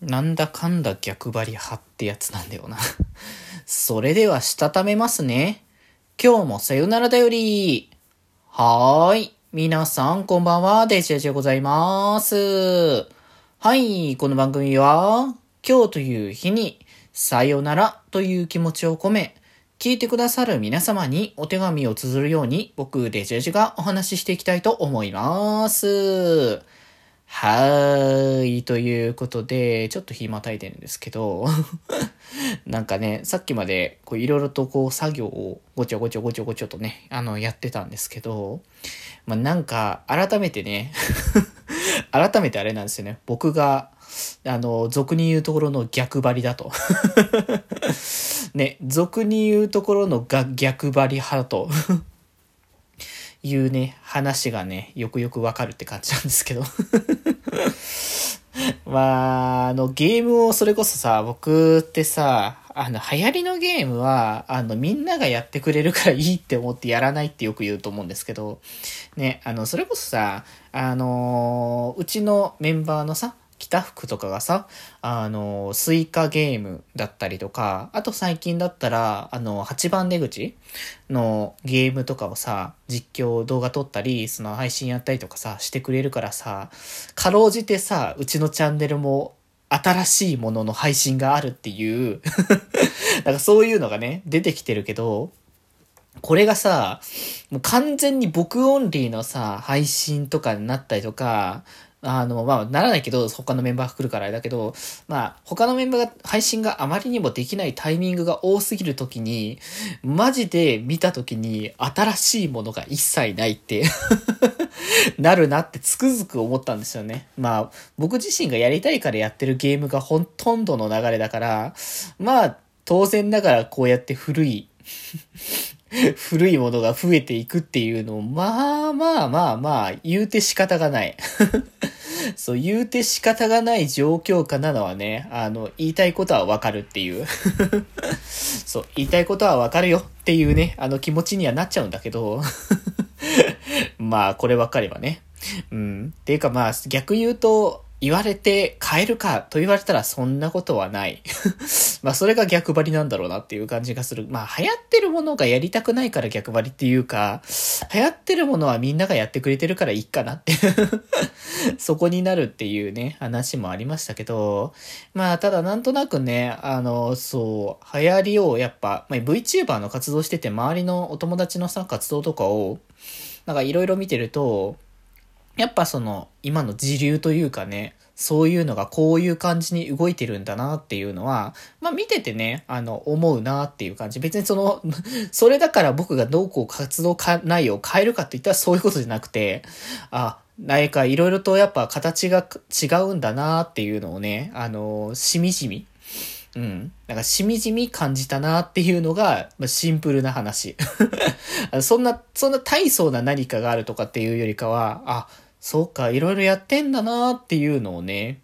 なんだかんだ逆張り派ってやつなんだよな。それでは、したためますね。今日もさよならだより。はーい。皆さん、こんばんは。デジェジでございます。はい。この番組は、今日という日に、さよならという気持ちを込め、聞いてくださる皆様にお手紙を綴るように、僕、デジェジがお話ししていきたいと思います。はーい。ということで、ちょっと暇たいてるんですけど、なんかね、さっきまで、こう、いろいろとこう、作業をごちょごちょごちょごちょとね、あの、やってたんですけど、まあ、なんか、改めてね 改めてあれなんですよね。僕が、あの、俗に言うところの逆張りだと ね、俗に言うところのが逆張り派というね、話がね、よくよくわかるって感じなんですけど。まあ、あの、ゲームをそれこそさ、僕ってさ、あの、流行りのゲームは、あの、みんながやってくれるからいいって思ってやらないってよく言うと思うんですけど、ね、あの、それこそさ、あのうちのメンバーのさ、北福とかがさ、あの、スイカゲームだったりとか、あと最近だったら、あの、8番出口のゲームとかをさ、実況動画撮ったり、その配信やったりとかさ、してくれるからさ、かろうじてさ、うちのチャンネルも新しいものの配信があるっていう なんかそういうのがね、出てきてるけど、これがさ、もう完全に僕オンリーのさ、配信とかになったりとか、あの、まあ、ならないけど、他のメンバーが来るからあれだけど、まあ、他のメンバーが配信があまりにもできないタイミングが多すぎるときに、マジで見たときに新しいものが一切ないって なるなってつくづく思ったんですよね。まあ、僕自身がやりたいからやってるゲームがほとんどの流れだから、まあ、当然ながらこうやって古い 古いものが増えていくっていうのを、まあまあまあまあ、言うて仕方がない そう、言うて仕方がない状況下なのはね、あの、言いたいことはわかるっていう そう、言いたいことはわかるよっていうね、あの気持ちにはなっちゃうんだけど まあ、こればっかりはね。うん。っていうかまあ、逆言うと、言われて変えるかと言われたらそんなことはない。まあそれが逆張りなんだろうなっていう感じがする。まあ流行ってるものがやりたくないから逆張りっていうか、流行ってるものはみんながやってくれてるからいいかなって そこになるっていうね、話もありましたけど、まあただなんとなくね、あの、そう、流行りをやっぱ、まあ、VTuber の活動してて周りのお友達のさ、活動とかを、なんかいろいろ見てると、やっぱその、今の時流というかね、そういうのがこういう感じに動いてるんだなっていうのは、まあ見ててね、あの、思うなっていう感じ。別にその、それだから僕がどうこう活動か内容を変えるかって言ったらそういうことじゃなくて、あ、何かいろいろとやっぱ形が違うんだなっていうのをね、あの、しみじみ、うん。なんかしみじみ感じたなっていうのが、まあ、シンプルな話。そんな、そんな大層な何かがあるとかっていうよりかは、あ、そうか、いろいろやってんだなっていうのをね、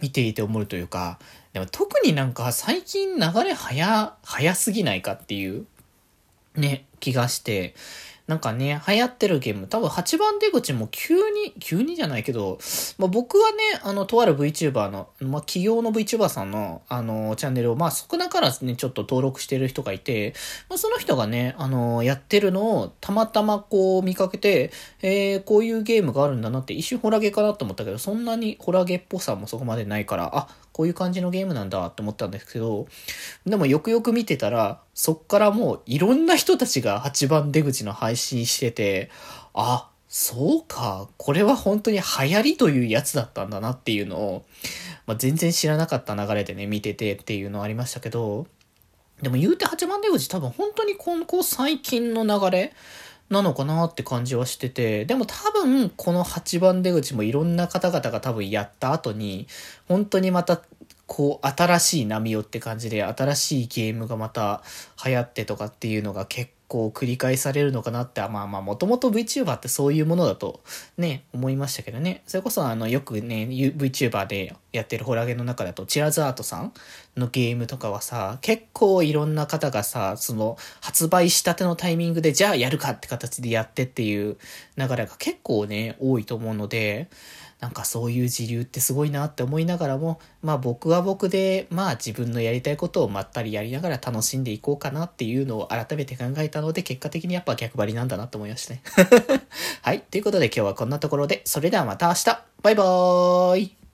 見ていて思うというか、でも特になんか最近流れ早、早すぎないかっていう、ね、気がして、なんかね、流行ってるゲーム、多分8番出口も急に、急にじゃないけど、まあ、僕はね、あの、とある VTuber の、まあ、企業の VTuber さんの、あの、チャンネルを、まあ、少なからずね、ちょっと登録してる人がいて、まあ、その人がね、あの、やってるのを、たまたまこう見かけて、えー、こういうゲームがあるんだなって、一瞬ホラゲかなと思ったけど、そんなにホラゲっぽさもそこまでないから、あ、こういう感じのゲームなんだって思ったんですけど、でもよくよく見てたら、そっからもういろんな人たちが8番出口の配信してて、あ、そうか、これは本当に流行りというやつだったんだなっていうのを、まあ、全然知らなかった流れでね、見ててっていうのありましたけど、でも言うて8番出口多分本当にこの最近の流れなのかなって感じはしてて、でも多分この8番出口もいろんな方々が多分やった後に、本当にまたこう、新しい波をって感じで、新しいゲームがまた流行ってとかっていうのが結構繰り返されるのかなって、まあまあ、もともと VTuber ってそういうものだとね、思いましたけどね。それこそあの、よくね、VTuber でやってるホラゲの中だと、チラズアートさんのゲームとかはさ、結構いろんな方がさ、その、発売したてのタイミングで、じゃあやるかって形でやってっていう流れが結構ね、多いと思うので、なんかそういう自流ってすごいなって思いながらも、まあ僕は僕で、まあ自分のやりたいことをまったりやりながら楽しんでいこうかなっていうのを改めて考えたので、結果的にやっぱ逆張りなんだなと思いましたね。はい。ということで今日はこんなところで、それではまた明日バイバーイ